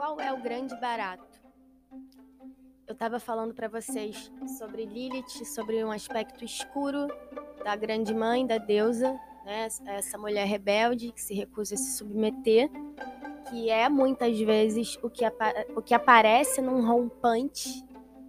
Qual é o grande barato? Eu estava falando para vocês sobre Lilith, sobre um aspecto escuro da grande mãe, da deusa, né? essa mulher rebelde que se recusa a se submeter, que é muitas vezes o que, o que aparece num rompante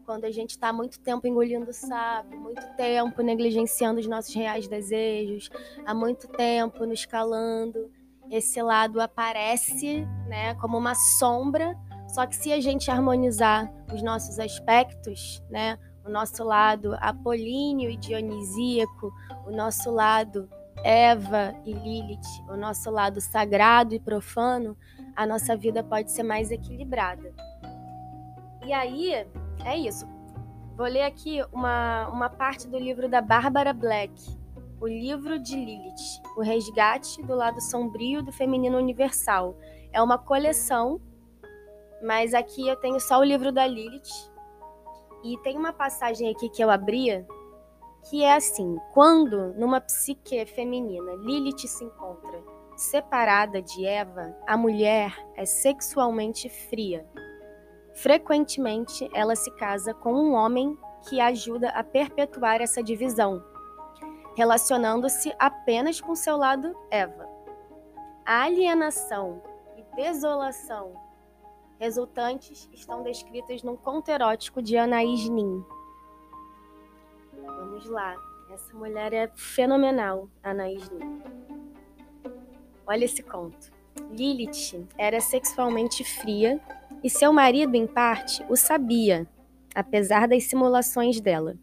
quando a gente está muito tempo engolindo sapo, muito tempo negligenciando os nossos reais desejos, há muito tempo nos calando. Esse lado aparece né, como uma sombra só que se a gente harmonizar os nossos aspectos, né, o nosso lado apolíneo e dionisíaco, o nosso lado Eva e Lilith, o nosso lado sagrado e profano, a nossa vida pode ser mais equilibrada. E aí, é isso. Vou ler aqui uma, uma parte do livro da Bárbara Black, o livro de Lilith, o resgate do lado sombrio do feminino universal. É uma coleção mas aqui eu tenho só o livro da Lilith. E tem uma passagem aqui que eu abria que é assim: quando numa psique feminina Lilith se encontra separada de Eva, a mulher é sexualmente fria. Frequentemente, ela se casa com um homem que ajuda a perpetuar essa divisão, relacionando-se apenas com seu lado Eva. A alienação e desolação resultantes estão descritas num conto erótico de Anaís Nin. Vamos lá. Essa mulher é fenomenal, Anaís Nin. Olha esse conto. Lilith era sexualmente fria e seu marido, em parte, o sabia, apesar das simulações dela.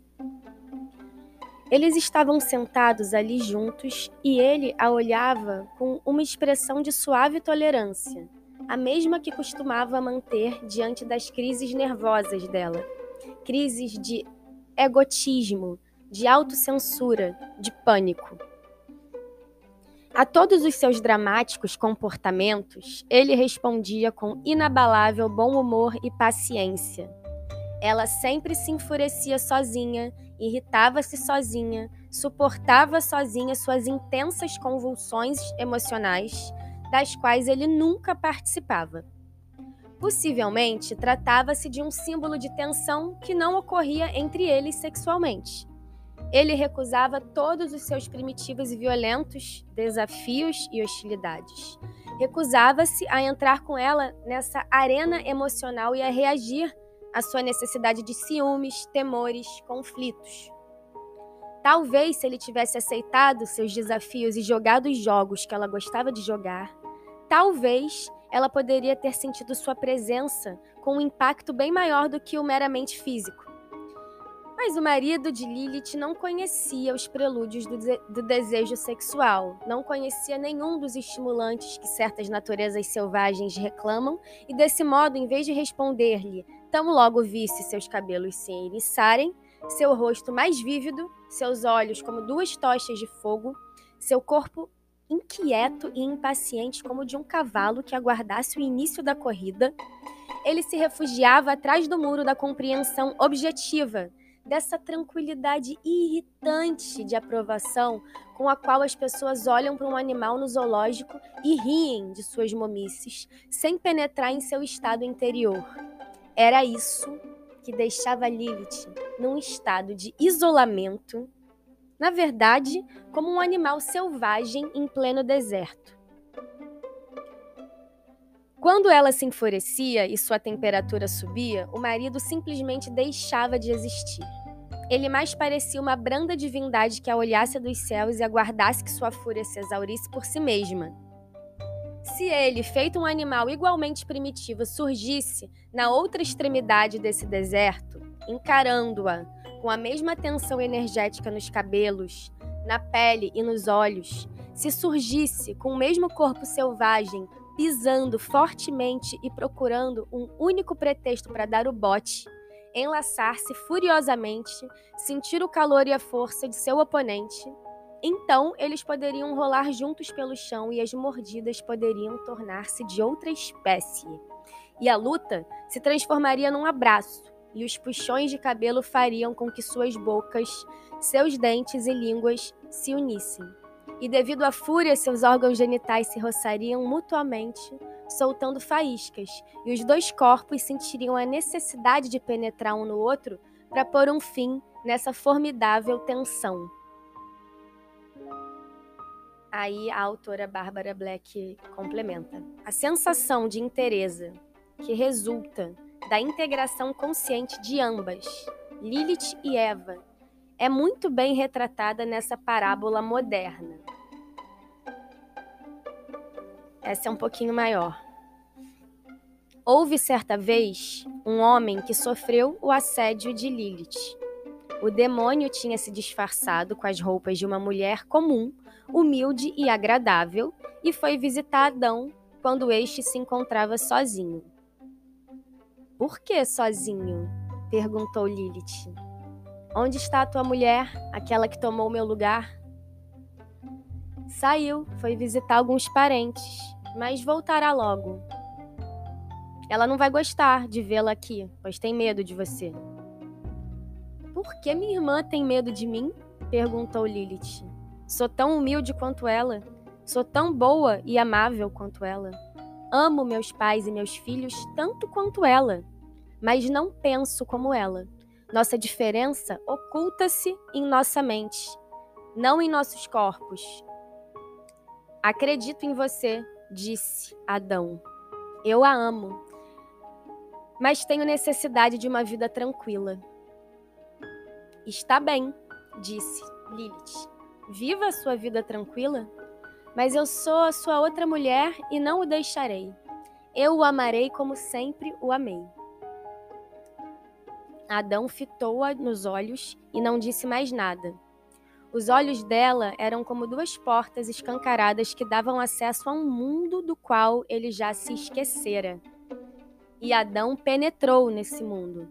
Eles estavam sentados ali juntos e ele a olhava com uma expressão de suave tolerância a mesma que costumava manter diante das crises nervosas dela. Crises de egotismo, de autocensura, de pânico. A todos os seus dramáticos comportamentos, ele respondia com inabalável bom humor e paciência. Ela sempre se enfurecia sozinha, irritava-se sozinha, suportava sozinha suas intensas convulsões emocionais das quais ele nunca participava. Possivelmente tratava-se de um símbolo de tensão que não ocorria entre eles sexualmente. Ele recusava todos os seus primitivos e violentos desafios e hostilidades. Recusava-se a entrar com ela nessa arena emocional e a reagir à sua necessidade de ciúmes, temores, conflitos. Talvez se ele tivesse aceitado seus desafios e jogado os jogos que ela gostava de jogar, talvez ela poderia ter sentido sua presença com um impacto bem maior do que o meramente físico. Mas o marido de Lilith não conhecia os prelúdios do, de do, desejo sexual, não conhecia nenhum dos estimulantes que certas naturezas selvagens reclamam, e desse modo, em vez de responder-lhe, tão logo visse seus cabelos se eriçarem, seu rosto mais vívido, seus olhos como duas tochas de fogo, seu corpo inquieto e impaciente como de um cavalo que aguardasse o início da corrida, ele se refugiava atrás do muro da compreensão objetiva, dessa tranquilidade irritante de aprovação com a qual as pessoas olham para um animal no zoológico e riem de suas momices, sem penetrar em seu estado interior. Era isso que deixava Lilith num estado de isolamento na verdade, como um animal selvagem em pleno deserto. Quando ela se enfurecia e sua temperatura subia, o marido simplesmente deixava de existir. Ele mais parecia uma branda divindade que a olhasse dos céus e aguardasse que sua fúria se exaurisse por si mesma. Se ele, feito um animal igualmente primitivo, surgisse na outra extremidade desse deserto, encarando-a com a mesma tensão energética nos cabelos, na pele e nos olhos, se surgisse com o mesmo corpo selvagem, pisando fortemente e procurando um único pretexto para dar o bote, enlaçar-se furiosamente, sentir o calor e a força de seu oponente, então eles poderiam rolar juntos pelo chão e as mordidas poderiam tornar-se de outra espécie. E a luta se transformaria num abraço, e os puxões de cabelo fariam com que suas bocas, seus dentes e línguas se unissem. E devido à fúria, seus órgãos genitais se roçariam mutuamente, soltando faíscas, e os dois corpos sentiriam a necessidade de penetrar um no outro para pôr um fim nessa formidável tensão. Aí a autora Bárbara Black complementa. A sensação de interesse que resulta da integração consciente de ambas, Lilith e Eva, é muito bem retratada nessa parábola moderna. Essa é um pouquinho maior. Houve certa vez um homem que sofreu o assédio de Lilith. O demônio tinha se disfarçado com as roupas de uma mulher comum, humilde e agradável, e foi visitar Adão quando este se encontrava sozinho. Por que sozinho? perguntou Lilith. Onde está a tua mulher, aquela que tomou meu lugar? Saiu, foi visitar alguns parentes, mas voltará logo. Ela não vai gostar de vê-la aqui, pois tem medo de você. Por que minha irmã tem medo de mim? perguntou Lilith. Sou tão humilde quanto ela. Sou tão boa e amável quanto ela. Amo meus pais e meus filhos tanto quanto ela, mas não penso como ela. Nossa diferença oculta-se em nossa mente, não em nossos corpos. Acredito em você, disse Adão. Eu a amo, mas tenho necessidade de uma vida tranquila. Está bem, disse Lilith. Viva a sua vida tranquila mas eu sou a sua outra mulher e não o deixarei. Eu o amarei como sempre o amei. Adão fitou-a nos olhos e não disse mais nada. Os olhos dela eram como duas portas escancaradas que davam acesso a um mundo do qual ele já se esquecera. E Adão penetrou nesse mundo.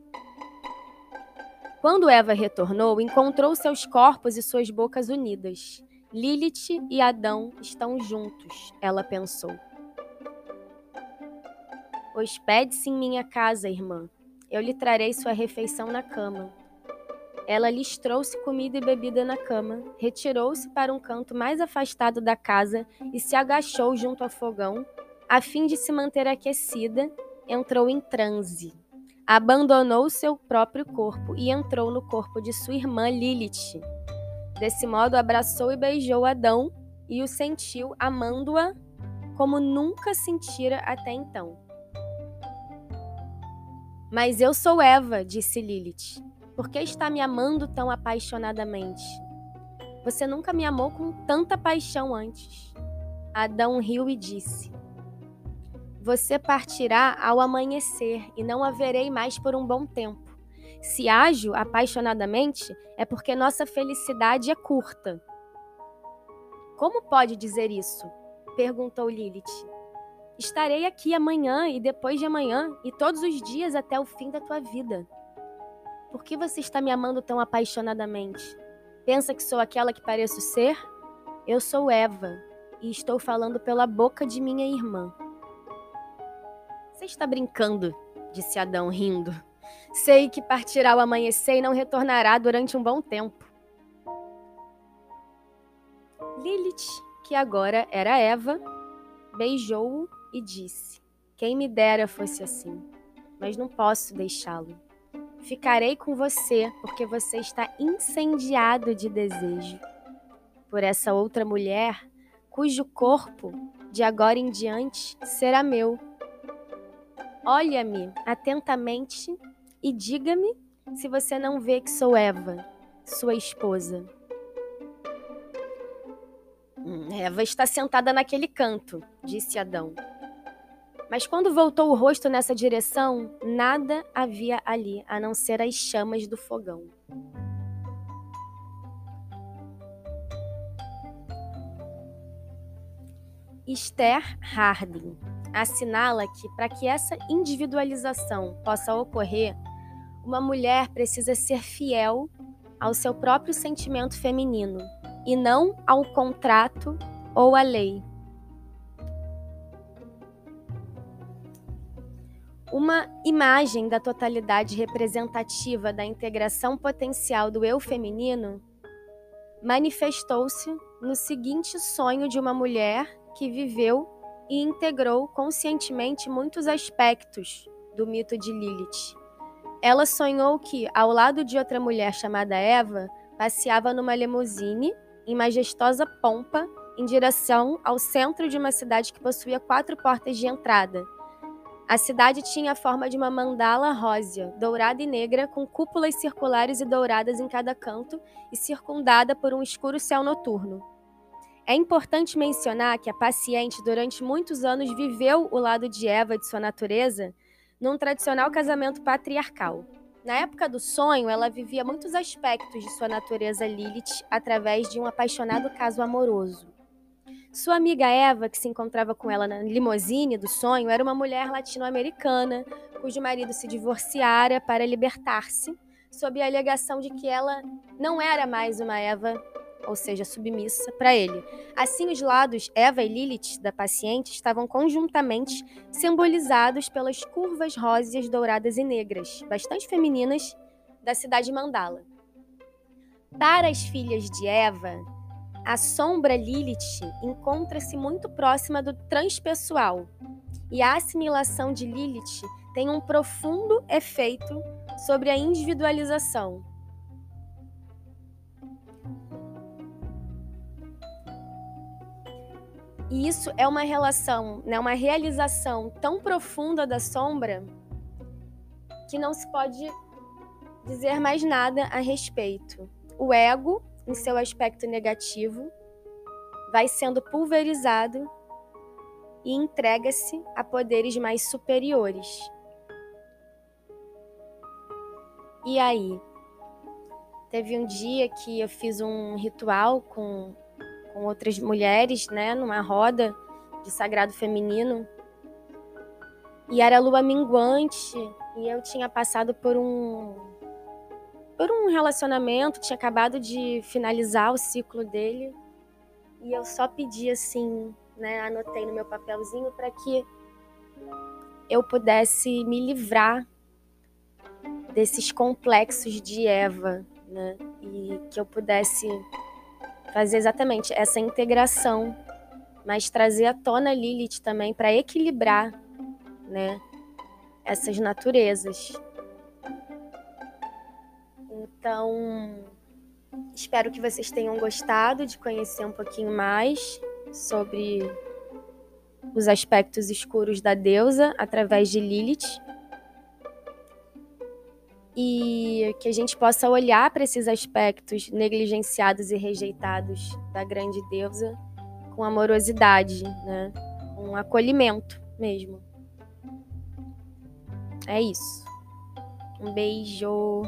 Quando Eva retornou, encontrou seus corpos e suas bocas unidas. Lilith e Adão estão juntos, ela pensou. Hospede-se em minha casa, irmã. Eu lhe trarei sua refeição na cama. Ela lhes trouxe comida e bebida na cama, retirou-se para um canto mais afastado da casa e se agachou junto ao fogão, a fim de se manter aquecida, entrou em transe. Abandonou seu próprio corpo e entrou no corpo de sua irmã Lilith. Desse modo, abraçou e beijou Adão e o sentiu amando-a como nunca sentira até então. Mas eu sou Eva, disse Lilith. Por que está me amando tão apaixonadamente? Você nunca me amou com tanta paixão antes. Adão riu e disse: Você partirá ao amanhecer e não haverei mais por um bom tempo. Se ajo apaixonadamente, é porque nossa felicidade é curta. Como pode dizer isso? perguntou Lilith. Estarei aqui amanhã e depois de amanhã e todos os dias até o fim da tua vida. Por que você está me amando tão apaixonadamente? Pensa que sou aquela que pareço ser? Eu sou Eva e estou falando pela boca de minha irmã. Você está brincando, disse Adão rindo. Sei que partirá ao amanhecer e não retornará durante um bom tempo. Lilith, que agora era Eva, beijou-o e disse: Quem me dera fosse assim, mas não posso deixá-lo. Ficarei com você porque você está incendiado de desejo por essa outra mulher cujo corpo, de agora em diante, será meu. Olha-me atentamente e diga-me se você não vê que sou Eva, sua esposa. Hum, Eva está sentada naquele canto, disse Adão. Mas quando voltou o rosto nessa direção, nada havia ali a não ser as chamas do fogão. Esther Harding assinala que, para que essa individualização possa ocorrer, uma mulher precisa ser fiel ao seu próprio sentimento feminino e não ao contrato ou à lei. Uma imagem da totalidade representativa da integração potencial do eu feminino manifestou-se no seguinte sonho de uma mulher que viveu e integrou conscientemente muitos aspectos do mito de Lilith. Ela sonhou que, ao lado de outra mulher chamada Eva, passeava numa limusine em majestosa pompa em direção ao centro de uma cidade que possuía quatro portas de entrada. A cidade tinha a forma de uma mandala rósea, dourada e negra, com cúpulas circulares e douradas em cada canto e circundada por um escuro céu noturno. É importante mencionar que a paciente, durante muitos anos, viveu o lado de Eva de sua natureza num tradicional casamento patriarcal. Na época do sonho, ela vivia muitos aspectos de sua natureza Lilith através de um apaixonado caso amoroso. Sua amiga Eva, que se encontrava com ela na limousine do sonho, era uma mulher latino-americana cujo marido se divorciara para libertar-se, sob a alegação de que ela não era mais uma Eva ou seja, submissa, para ele. Assim, os lados Eva e Lilith da paciente estavam conjuntamente simbolizados pelas curvas róseas, douradas e negras, bastante femininas, da cidade Mandala. Para as filhas de Eva, a sombra Lilith encontra-se muito próxima do transpessoal, e a assimilação de Lilith tem um profundo efeito sobre a individualização, E isso é uma relação, né, uma realização tão profunda da sombra que não se pode dizer mais nada a respeito. O ego, em seu aspecto negativo, vai sendo pulverizado e entrega-se a poderes mais superiores. E aí? Teve um dia que eu fiz um ritual com com outras mulheres, né, numa roda de sagrado feminino. E era lua minguante e eu tinha passado por um por um relacionamento, tinha acabado de finalizar o ciclo dele. E eu só pedi assim, né, anotei no meu papelzinho para que eu pudesse me livrar desses complexos de Eva, né? E que eu pudesse fazer exatamente essa integração, mas trazer à tona Lilith também para equilibrar, né, essas naturezas. Então, espero que vocês tenham gostado de conhecer um pouquinho mais sobre os aspectos escuros da deusa através de Lilith e que a gente possa olhar para esses aspectos negligenciados e rejeitados da grande deusa com amorosidade, né? com acolhimento mesmo. É isso. Um beijo.